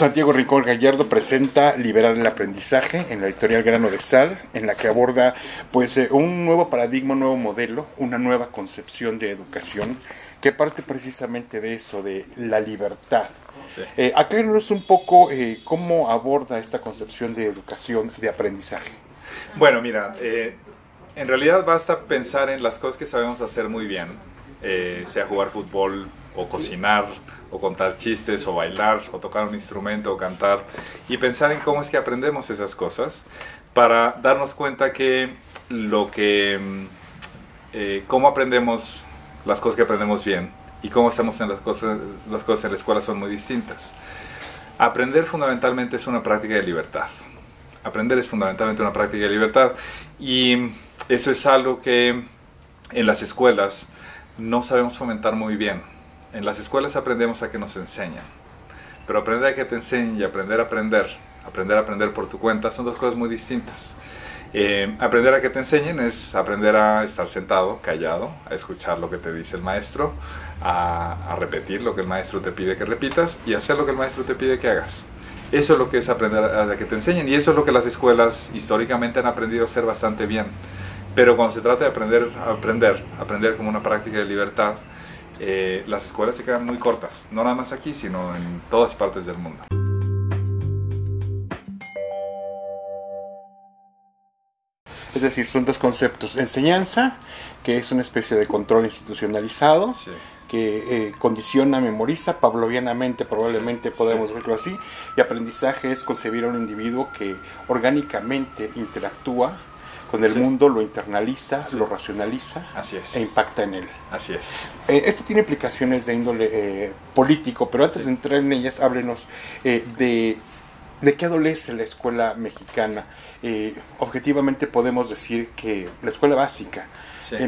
Santiago Rincón Gallardo presenta Liberar el aprendizaje en la editorial Grano de Sal, en la que aborda pues eh, un nuevo paradigma, un nuevo modelo, una nueva concepción de educación que parte precisamente de eso, de la libertad. Sí. Eh, aclárenos un poco eh, cómo aborda esta concepción de educación, de aprendizaje. Bueno, mira, eh, en realidad basta pensar en las cosas que sabemos hacer muy bien, sea jugar fútbol o cocinar o contar chistes, o bailar, o tocar un instrumento, o cantar, y pensar en cómo es que aprendemos esas cosas, para darnos cuenta que lo que, mm, eh, cómo aprendemos las cosas que aprendemos bien y cómo hacemos en las cosas, las cosas en la escuela son muy distintas. Aprender fundamentalmente es una práctica de libertad. Aprender es fundamentalmente una práctica de libertad y eso es algo que en las escuelas no sabemos fomentar muy bien en las escuelas aprendemos a que nos enseñan, pero aprender a que te enseñen y aprender a aprender, aprender a aprender por tu cuenta, son dos cosas muy distintas. Eh, aprender a que te enseñen es aprender a estar sentado, callado, a escuchar lo que te dice el maestro, a, repetir lo que el maestro te pide que repitas y hacer lo que el maestro te pide que hagas. Eso es lo que es aprender a, que te enseñen y eso es lo que las escuelas históricamente han aprendido a hacer bastante bien. Pero cuando se trata de aprender a aprender, aprender como una práctica de libertad, eh, las escuelas se quedan muy cortas, no nada más aquí, sino en todas partes del mundo. Es decir, son dos conceptos. Enseñanza, que es una especie de control institucionalizado, que eh, condiciona, memoriza, pavlovianamente probablemente podemos decirlo así, y aprendizaje es concebir a un individuo que orgánicamente interactúa con el mundo, lo internaliza, lo racionaliza Así es. e impacta en él. Así es. Eh, esto tiene implicaciones de índole eh, político, pero antes de entrar en ellas, háblenos eh, de, de qué adolece la escuela mexicana. objetivamente podemos decir que la escuela básica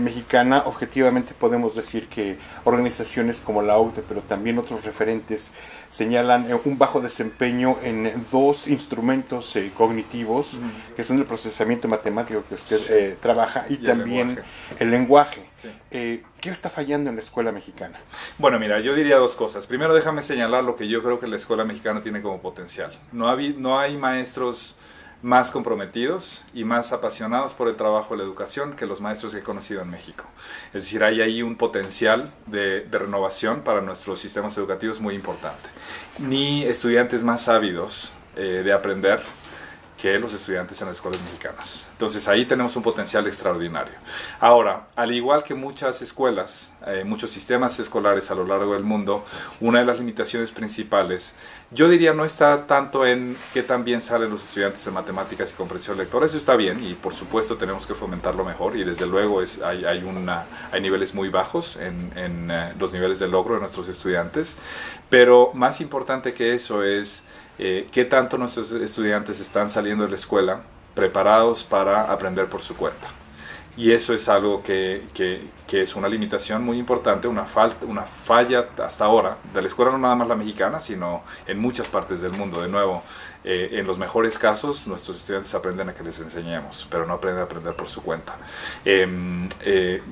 mexicana, objetivamente podemos decir que organizaciones como la OCDE, pero también otros referentes, señalan eh, un bajo desempeño en dos instrumentos eh, cognitivos, que son el procesamiento matemático que usted eh, trabaja y, también el lenguaje. ¿Qué está fallando en la escuela mexicana? Bueno, mira, yo diría dos cosas. Primero, déjame señalar lo que yo creo que la escuela mexicana tiene como potencial. No, no hay maestros más comprometidos y más apasionados por el trabajo de la educación que los maestros que he conocido en México. Es decir, hay ahí un potencial de, renovación para nuestros sistemas educativos muy importante. Ni estudiantes más ávidos eh, de aprender que los estudiantes en las escuelas mexicanas. Entonces ahí tenemos un potencial extraordinario. Ahora, al igual que muchas escuelas, eh, muchos sistemas escolares a lo largo del mundo, una de las limitaciones principales, yo diría no está tanto en qué tan bien salen los estudiantes en matemáticas y comprensión lectora, eso está bien y por supuesto tenemos que fomentarlo mejor y desde luego es, hay, hay, una, hay niveles muy bajos en, en eh, los niveles de logro de nuestros estudiantes, pero más importante que eso es eh, qué tanto nuestros estudiantes están saliendo de la escuela preparados para aprender por su cuenta. Y eso es algo que, que, es una limitación muy importante, una, falta, una falla hasta ahora de la escuela, no nada más la mexicana, sino en muchas partes del mundo. De nuevo, eh, en los mejores casos, nuestros estudiantes aprenden a que les enseñemos, pero no aprenden a aprender por su cuenta. Em, eh,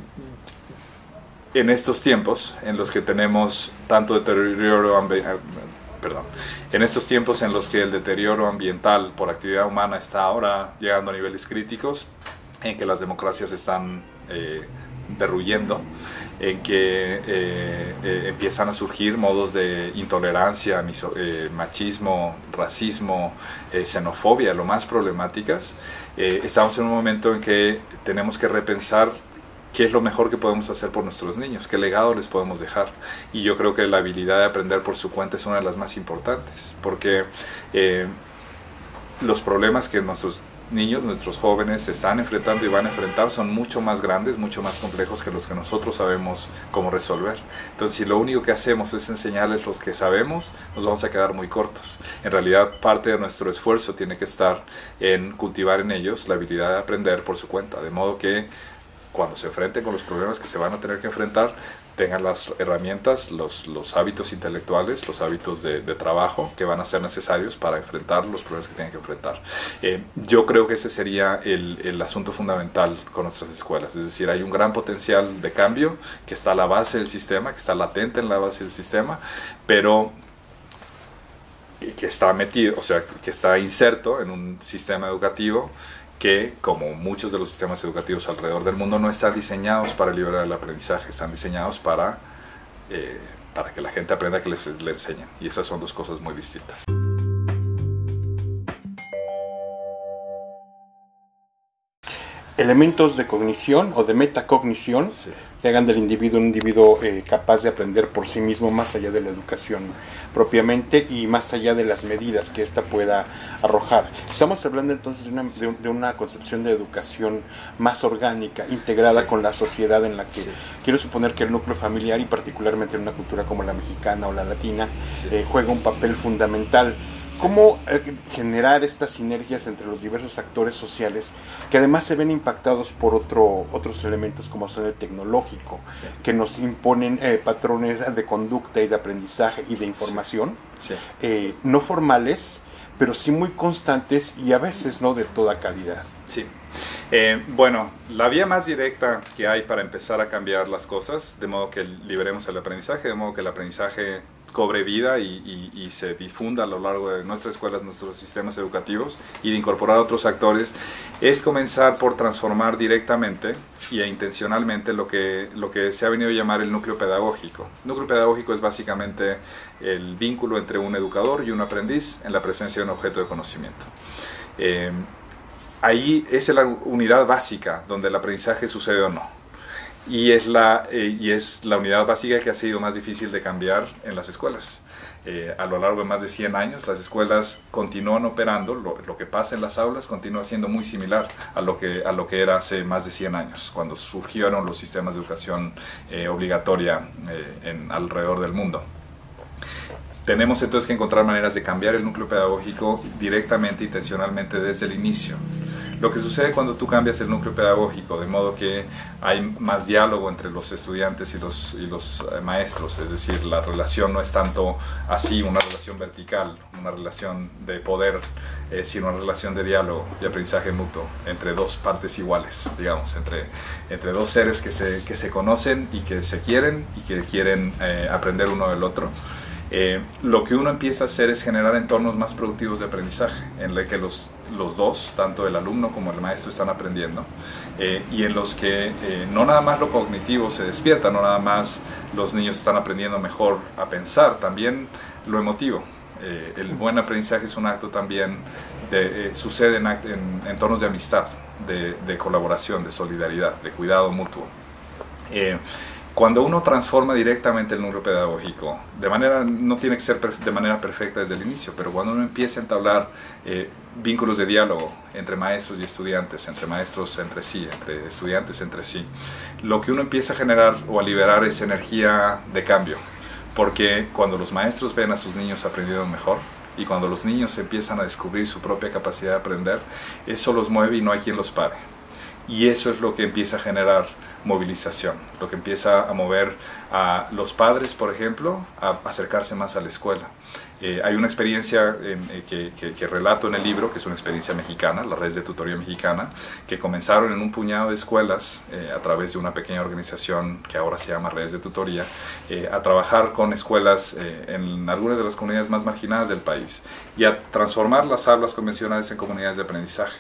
en estos tiempos en los que tenemos tanto deterioro perdón, en estos tiempos en los que el deterioro ambiental por actividad humana está ahora llegando a niveles críticos, en que las democracias están eh, derruyendo, en que eh, eh, empiezan a surgir modos de intolerancia, machismo, racismo, xenofobia, lo más problemáticas, estamos en un momento en que tenemos que repensar qué es lo mejor que podemos hacer por nuestros niños, qué legado les podemos dejar. Y yo creo que la habilidad de aprender por su cuenta es una de las más importantes, porque eh, los problemas que nuestros niños, nuestros jóvenes se están enfrentando y van a enfrentar son mucho más grandes, mucho más complejos que los que nosotros sabemos cómo resolver. Entonces, si lo único que hacemos es enseñarles los que sabemos, nos vamos a quedar muy cortos. En realidad, parte de nuestro esfuerzo tiene que estar en cultivar en ellos la habilidad de aprender por su cuenta, de modo que cuando se enfrenten con los problemas que se van a tener que enfrentar, tengan las herramientas, los, los hábitos intelectuales, los hábitos de, trabajo que van a ser necesarios para enfrentar los problemas que tienen que enfrentar. Eh, yo creo que ese sería el, el, asunto fundamental con nuestras escuelas, es decir, hay un gran potencial de cambio que está a la base del sistema, que está latente en la base del sistema, pero que está metido, o sea, que está inserto en un sistema educativo que, como muchos de los sistemas educativos alrededor del mundo, no están diseñados para liberar el aprendizaje, están diseñados para, eh, para que la gente aprenda que les, le enseñen. Y esas son dos cosas muy distintas. elementos de cognición o de metacognición que hagan del individuo un individuo eh, capaz de aprender por sí mismo más allá de la educación propiamente y más allá de las medidas que ésta pueda arrojar. Estamos hablando entonces de una, de, una concepción de educación más orgánica, integrada con la sociedad en la que quiero suponer que el núcleo familiar y particularmente en una cultura como la mexicana o la latina eh, juega un papel fundamental. ¿Cómo eh, generar estas sinergias entre los diversos actores sociales que además se ven impactados por otro, otros elementos como son el tecnológico, que nos imponen eh, patrones de conducta y de aprendizaje y de información, eh, no formales, pero sí muy constantes y a veces no de toda calidad? Sí. bueno, la vía más directa que hay para empezar a cambiar las cosas, de modo que liberemos el aprendizaje, de modo que el aprendizaje cobre vida y, se difunda a lo largo de nuestras escuelas, nuestros sistemas educativos y de incorporar otros actores, es comenzar por transformar directamente y intencionalmente lo que, lo que se ha venido a llamar el núcleo pedagógico. Núcleo pedagógico es básicamente el vínculo entre un educador y un aprendiz en la presencia de un objeto de conocimiento. Eh, ahí es la unidad básica donde el aprendizaje sucede o no y es la, eh, y es la unidad básica que ha sido más difícil de cambiar en las escuelas. Eh, a lo largo de más de 100 años, las escuelas continúan operando, lo, lo, que pasa en las aulas continúa siendo muy similar a lo, que, a lo que era hace más de 100 años, cuando surgieron los sistemas de educación eh, obligatoria en, alrededor del mundo. Tenemos entonces que encontrar maneras de cambiar el núcleo pedagógico directamente, intencionalmente desde el inicio. Lo que sucede cuando tú cambias el núcleo pedagógico, de modo que hay más diálogo entre los estudiantes y los, y los eh, maestros, es decir, la relación no es tanto así, una relación vertical, una relación de poder, eh, sino una relación de diálogo y aprendizaje mutuo entre dos partes iguales, digamos, entre, entre dos seres que se, que se conocen y que se quieren y que quieren eh, aprender uno del otro. Lo que uno empieza a hacer es generar entornos más productivos de aprendizaje, en el que los los dos, tanto el alumno como el maestro, están aprendiendo eh, y en los que eh, no nada más lo cognitivo se despierta, no nada más los niños están aprendiendo mejor a pensar, también lo emotivo. Eh, el buen aprendizaje es un acto también, de, sucede en, en, entornos de amistad, de, colaboración, de solidaridad, de cuidado mutuo. Cuando uno transforma directamente el núcleo pedagógico, de manera, no tiene que ser de manera perfecta desde el inicio, pero cuando uno empieza a entablar eh, vínculos de diálogo entre maestros y estudiantes, entre maestros entre sí, entre estudiantes entre sí, lo que uno empieza a generar o a liberar es energía de cambio, porque cuando los maestros ven a sus niños aprendiendo mejor, y cuando los niños empiezan a descubrir su propia capacidad de aprender, eso los mueve y no hay quien los pare. Y eso es lo que empieza a generar movilización, lo que empieza a mover a los padres, por ejemplo, a acercarse más a la escuela. Eh, hay una experiencia eh, que, relato en el libro, que es una experiencia mexicana, la red de tutoría mexicana, que comenzaron en un puñado de escuelas eh, a través de una pequeña organización que ahora se llama Redes de Tutoría, a trabajar con escuelas en algunas de las comunidades más marginadas del país y a transformar las aulas convencionales en comunidades de aprendizaje.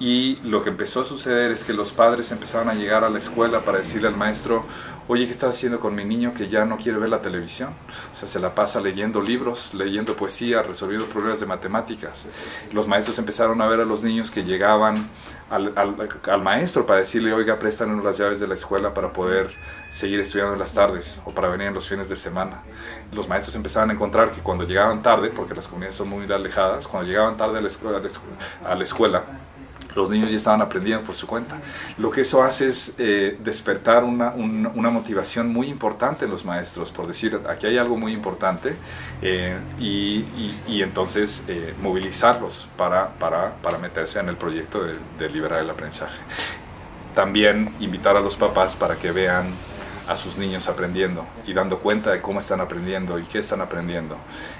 Y lo que empezó a suceder es que los padres empezaron a llegar a la escuela para decirle al maestro, oye, ¿qué estás haciendo con mi niño que ya no quiere ver la televisión? O sea, se la pasa leyendo libros, leyendo poesía, resolviendo problemas de matemáticas. Los maestros empezaron a ver a los niños que llegaban al, al, maestro para decirle, oiga, préstanos las llaves de la escuela para poder seguir estudiando en las tardes o para venir en los fines de semana. Los maestros empezaban a encontrar que cuando llegaban tarde, porque las comunidades son muy alejadas, cuando llegaban tarde a la escuela, a la escuela los niños ya estaban aprendiendo por su cuenta. Lo que eso hace es eh, despertar una, una, motivación muy importante en los maestros, por decir, aquí hay algo muy importante, eh, y, y, entonces eh, movilizarlos para, para, para, meterse en el proyecto de, de liberar el aprendizaje. También invitar a los papás para que vean a sus niños aprendiendo y dando cuenta de cómo están aprendiendo y qué están aprendiendo.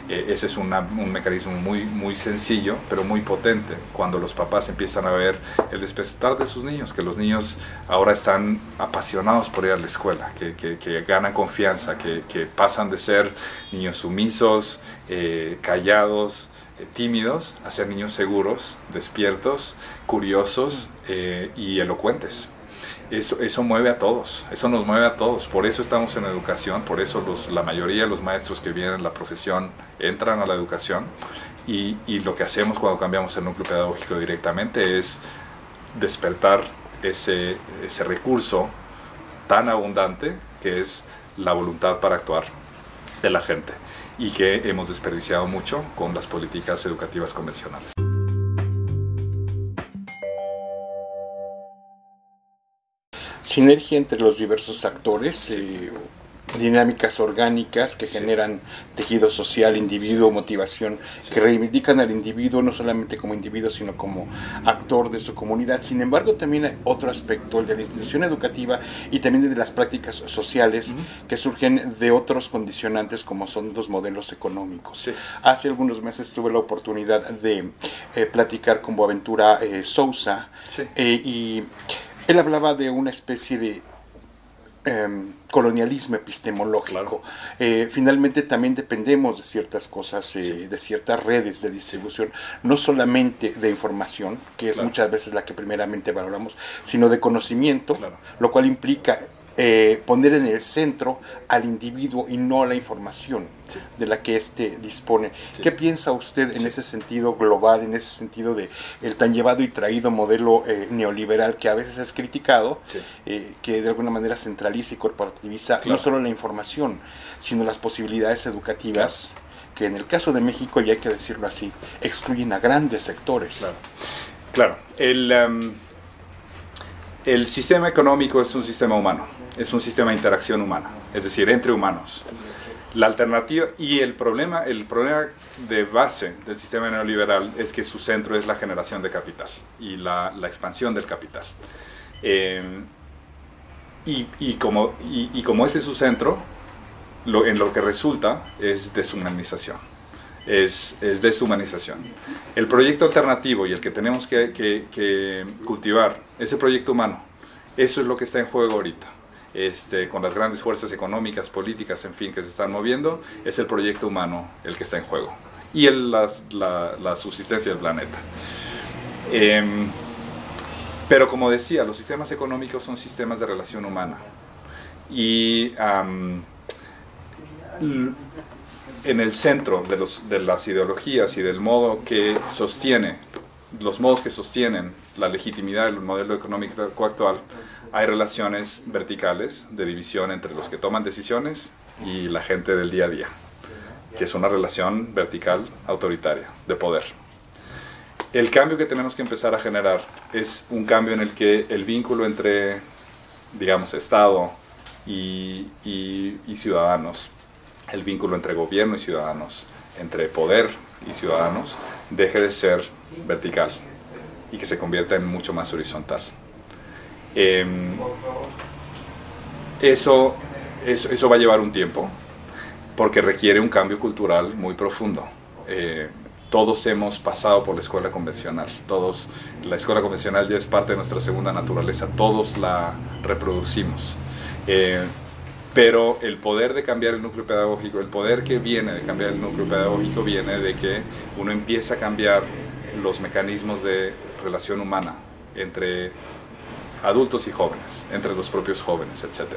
Eh, ese es un mecanismo muy, muy sencillo, pero muy potente, cuando los papás empiezan a ver el despertar de sus niños, que los niños ahora están apasionados por ir a la escuela, que, que, ganan confianza, que, pasan de ser niños sumisos, eh, callados, eh, tímidos a ser niños seguros, despiertos, curiosos y elocuentes eso, eso mueve a todos, eso nos mueve a todos, por eso estamos en educación, por eso la mayoría de los maestros que vienen a la profesión entran a la educación y, y lo que hacemos cuando cambiamos el núcleo pedagógico directamente es despertar ese, ese recurso tan abundante que es la voluntad para actuar de la gente y que hemos desperdiciado mucho con las políticas educativas convencionales. Sinergia entre los diversos actores, eh, dinámicas orgánicas que generan tejido social, individuo, motivación, que reivindican al individuo no solamente como individuo, sino como actor de su comunidad. Sin embargo, también hay otro aspecto, el de la institución educativa y también de las prácticas sociales que surgen de otros condicionantes como son los modelos económicos. Hace algunos meses tuve la oportunidad de eh, platicar con Boaventura eh, Sousa y él hablaba de una especie de em, colonialismo epistemológico. Eh, finalmente también dependemos de ciertas cosas, eh, de ciertas redes de distribución, no solamente de información, que es muchas veces la que primeramente valoramos, sino de conocimiento, lo cual implica eh, poner en el centro al individuo y no a la información de la que éste dispone. ¿Qué piensa usted en ese sentido global, en ese sentido de el tan llevado y traído modelo eh, neoliberal que a veces es criticado, eh, que de alguna manera centraliza y corporativiza no solo la información, sino las posibilidades educativas? que en el caso de México, y hay que decirlo así, excluyen a grandes sectores. Claro, El, em, el sistema económico es un sistema humano es un sistema de interacción humana, es decir, entre humanos. La alternativa y el problema, el problema de base del sistema neoliberal es que su centro es la generación de capital y la, expansión del capital. Eh, y, y, como, y, como ese es su centro, lo, en lo que resulta es deshumanización. Es, es, deshumanización. El proyecto alternativo y el que tenemos que, que, que cultivar, ese proyecto humano, eso es lo que está en juego ahorita. Este, con las grandes fuerzas económicas, políticas, en fin, que se están moviendo, es el proyecto humano el que está en juego y el, la, la, subsistencia del planeta. Em, pero como decía, los sistemas económicos son sistemas de relación humana y en el centro de, los, de las ideologías y del modo que sostiene, los modos que sostienen la legitimidad del modelo económico actual, hay relaciones verticales de división entre los que toman decisiones y la gente del día a día, que es una relación vertical autoritaria de poder. El cambio que tenemos que empezar a generar es un cambio en el que el vínculo entre, digamos, Estado y, y ciudadanos, el vínculo entre gobierno y ciudadanos, entre poder y ciudadanos, deje de ser vertical y que se convierta en mucho más horizontal. Em, eso, eso, va a llevar un tiempo porque requiere un cambio cultural muy profundo. Eh, todos hemos pasado por la escuela convencional, todos, la escuela convencional ya es parte de nuestra segunda naturaleza, todos la reproducimos. Eh, pero el poder de cambiar el núcleo pedagógico, el poder que viene de cambiar el núcleo pedagógico viene de que uno empieza a cambiar los mecanismos de relación humana entre adultos y jóvenes, entre los propios jóvenes, etc.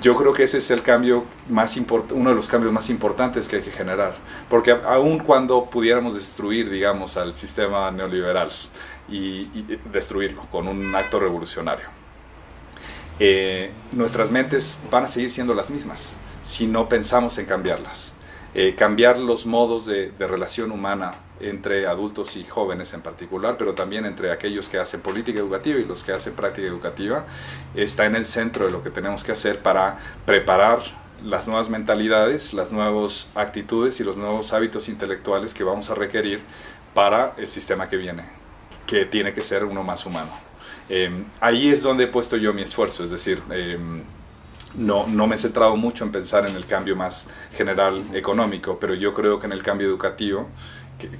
Yo creo que ese es el cambio más uno de los cambios más importantes que hay que generar, porque aun cuando pudiéramos destruir, digamos, al sistema neoliberal y, destruirlo con un acto revolucionario, eh, nuestras mentes van a seguir siendo las mismas si no pensamos en cambiarlas. Eh, cambiar los modos de, de relación humana entre adultos y jóvenes en particular, pero también entre aquellos que hacen política educativa y los que hacen práctica educativa, está en el centro de lo que tenemos que hacer para preparar las nuevas mentalidades, las nuevas actitudes y los nuevos hábitos intelectuales que vamos a requerir para el sistema que viene, que tiene que ser uno más humano. Em, ahí es donde he puesto yo mi esfuerzo, es decir, em, no, no me he centrado mucho en pensar en el cambio más general económico, pero yo creo que en el cambio educativo,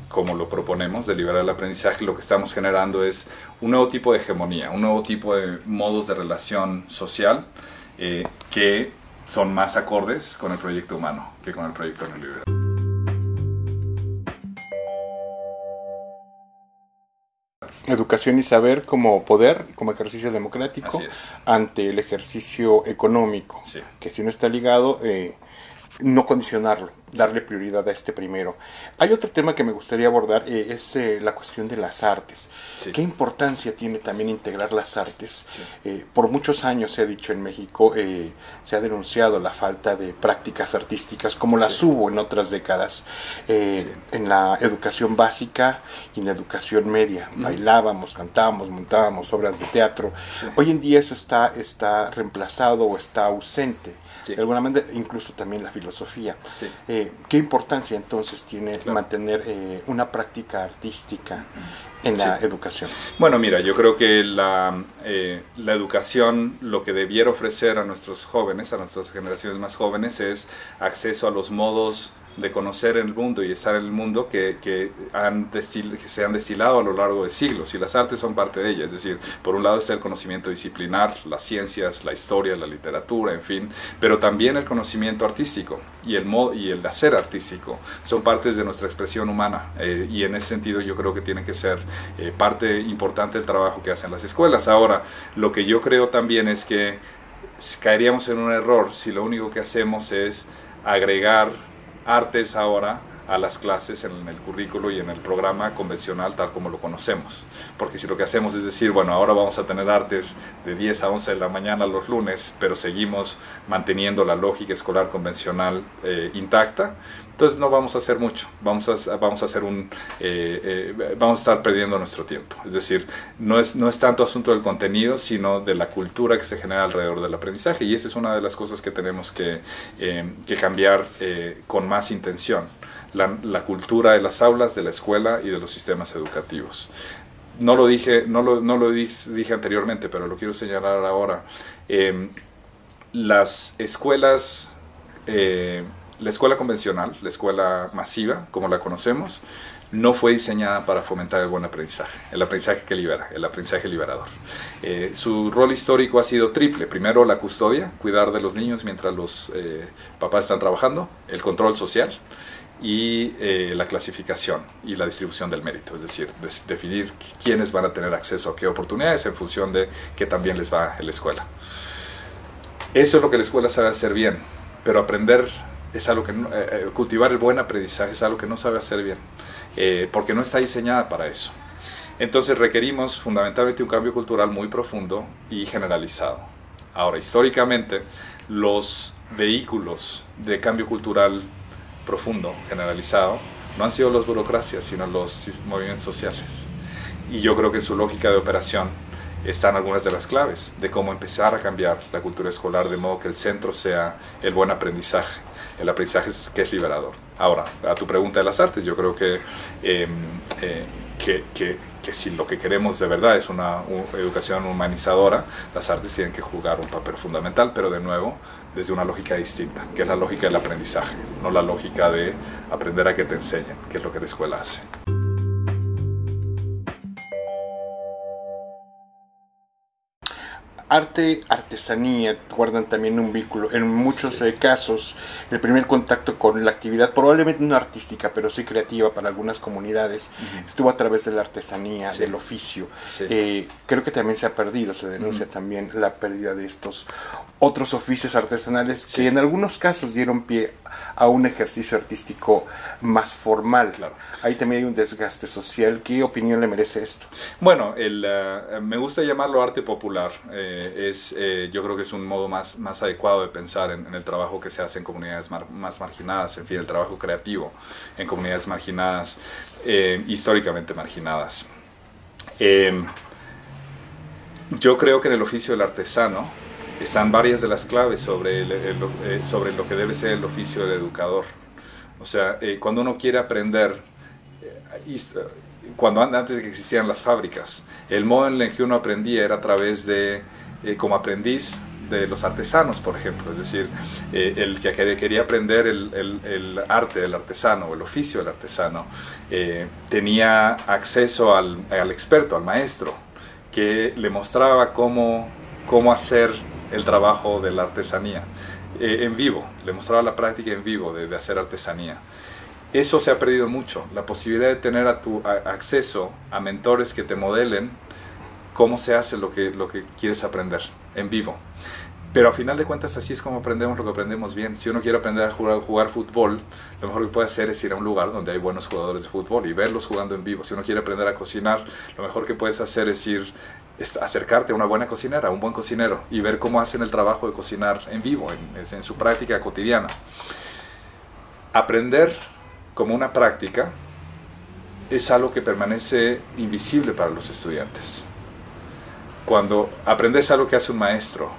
como lo proponemos, de liberar el aprendizaje, lo que estamos generando es un nuevo tipo de hegemonía, un nuevo tipo de modos de relación social eh, que son más acordes con el proyecto humano que con el proyecto neoliberal. Educación y saber como poder, como ejercicio democrático ante el ejercicio económico, que si no está ligado, eh, no condicionarlo darle prioridad a este primero. Hay otro tema que me gustaría abordar, eh, es eh, la cuestión de las artes. ¿Qué importancia tiene también integrar las artes? Eh, por muchos años se ha dicho en México, se ha denunciado la falta de prácticas artísticas como las hubo en otras décadas, en la educación básica y en la educación media. Bailábamos, cantábamos, montábamos obras de teatro. Hoy en día eso está, está reemplazado o está ausente. De alguna manera, incluso también la filosofía. Eh, ¿Qué importancia entonces tiene mantener eh, una práctica artística en la educación? Bueno, mira, yo creo que la, eh, la educación lo que debiera ofrecer a nuestros jóvenes, a nuestras generaciones más jóvenes, es acceso a los modos de conocer el mundo y estar en el mundo que, que, han que se han destilado a lo largo de siglos y las artes son parte de ella. Es decir, por un lado está el conocimiento disciplinar, las ciencias, la historia, la literatura, en fin, pero también el conocimiento artístico y el, y el hacer artístico son partes de nuestra expresión humana eh, y en ese sentido yo creo que tiene que ser eh, parte importante del trabajo que hacen las escuelas. Ahora, lo que yo creo también es que caeríamos en un error si lo único que hacemos es agregar artes ahora a las clases en el currículo y en el programa convencional tal como lo conocemos. Porque si lo que hacemos es decir, bueno, ahora vamos a tener artes de 10 a 11 de la mañana los lunes, pero seguimos manteniendo la lógica escolar convencional eh, intacta, entonces no vamos a hacer mucho, vamos a, vamos a hacer un, eh, eh, vamos a estar perdiendo nuestro tiempo. Es decir, no es, no es tanto asunto del contenido, sino de la cultura que se genera alrededor del aprendizaje. Y esa es una de las cosas que tenemos que, que cambiar con más intención la, cultura de las aulas, de la escuela y de los sistemas educativos. No lo dije, no lo, no lo anteriormente, pero lo quiero señalar ahora. Em, las escuelas, eh, la escuela convencional, la escuela masiva, como la conocemos, no fue diseñada para fomentar el buen aprendizaje, el aprendizaje que libera, el aprendizaje liberador. Eh, su rol histórico ha sido triple. Primero, la custodia, cuidar de los niños mientras los eh, papás están trabajando, el control social y eh, la clasificación y la distribución del mérito, es decir, definir quiénes van a tener acceso a qué oportunidades en función de qué también les va en la escuela. Eso es lo que la escuela sabe hacer bien, pero aprender es algo que eh, eh, cultivar el buen aprendizaje es algo que no sabe hacer bien, porque no está diseñada para eso. Entonces requerimos fundamentalmente un cambio cultural muy profundo y generalizado. Ahora, históricamente, los vehículos de cambio cultural profundo, generalizado, no han sido las burocracias, sino los movimientos sociales. Y yo creo que en su lógica de operación están algunas de las claves de cómo empezar a cambiar la cultura escolar de modo que el centro sea el buen aprendizaje, el aprendizaje que es liberador. Ahora, a tu pregunta de las artes, yo creo que, em, eh, que, que, que, si lo que queremos de verdad es una educación humanizadora, las artes tienen que jugar un papel fundamental, pero de nuevo, desde una lógica distinta, que es la lógica del aprendizaje, no la lógica de aprender a que te enseñen, que es lo que la escuela hace. Arte, artesanía guardan también un vínculo. En muchos eh, casos, el primer contacto con la actividad, probablemente no artística, pero sí creativa para algunas comunidades, estuvo a través de la artesanía, del oficio. Eh, creo que también se ha perdido, se denuncia también la pérdida de estos otros oficios artesanales que en algunos casos dieron pie a un ejercicio artístico más formal. Claro. Ahí también hay un desgaste social. ¿Qué opinión le merece esto? Bueno, el, eh, me gusta llamarlo arte popular. Eh, es, eh, yo creo que es un modo más, más adecuado de pensar en, el trabajo que se hace en comunidades más marginadas, en fin, el trabajo creativo en comunidades marginadas, históricamente marginadas. yo creo que en el oficio del artesano, están varias de las claves sobre, eh, sobre lo que debe ser el oficio del educador. O sea, eh, cuando uno quiere aprender, eh, cuando antes de que existieran las fábricas, el modo en el que uno aprendía era a través de, como aprendiz, de los artesanos, por ejemplo. Es decir, eh, el que quería aprender el, arte del artesano o el oficio del artesano eh, tenía acceso al, experto, al maestro, que le mostraba cómo, cómo hacer el trabajo de la artesanía en vivo, le mostraba la práctica en vivo de hacer artesanía. Eso se ha perdido mucho, la posibilidad de tener a tu acceso a mentores que te modelen cómo se hace lo que, lo que quieres aprender en vivo. Pero a final de cuentas así es como aprendemos lo que aprendemos bien. Si uno quiere aprender a jugar, jugar, fútbol, lo mejor que puede hacer es ir a un lugar donde hay buenos jugadores de fútbol y verlos jugando en vivo. Si uno quiere aprender a cocinar, lo mejor que puedes hacer es ir acercarte a una buena cocinera, a un buen cocinero y ver cómo hacen el trabajo de cocinar en vivo, en, su práctica cotidiana. Aprender como una práctica es algo que permanece invisible para los estudiantes. Cuando aprendes algo que hace un maestro,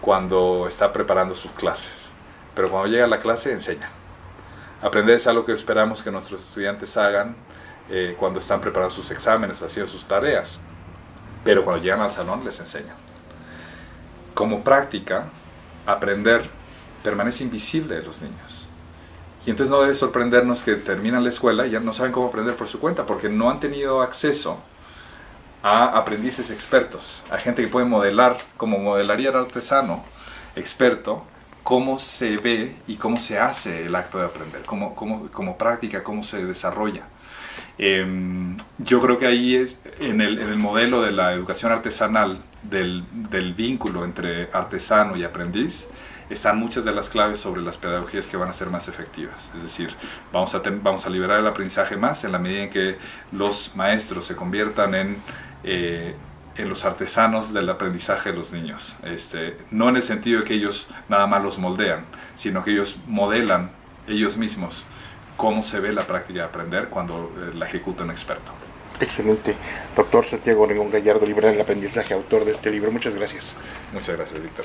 cuando está preparando sus clases, pero cuando llega a la clase enseña. Aprendes algo que esperamos que nuestros estudiantes hagan eh, cuando están preparando sus exámenes, haciendo sus tareas, pero cuando llegan al salón les enseñan. Como práctica, aprender permanece invisible de los niños. Y entonces no debe sorprendernos que terminan la escuela y ya no saben cómo aprender por su cuenta, porque no han tenido acceso a aprendices expertos, a gente que puede modelar, como modelaría el artesano experto, cómo se ve y cómo se hace el acto de aprender, cómo, cómo, cómo práctica, cómo se desarrolla. Em, yo creo que ahí es, en el, en el, modelo de la educación artesanal, del, del vínculo entre artesano y aprendiz, están muchas de las claves sobre las pedagogías que van a ser más efectivas. Es decir, vamos a, vamos a liberar el aprendizaje más en la medida en que los maestros se conviertan en, eh, en los artesanos del aprendizaje de los niños. Este, no en el sentido de que ellos nada más los moldean, sino que ellos modelan ellos mismos cómo se ve la práctica de aprender cuando eh, la ejecuta un experto. Excelente. Doctor Santiago Renón Gallardo, libre del aprendizaje, autor de este libro. Muchas gracias. Muchas gracias, Víctor.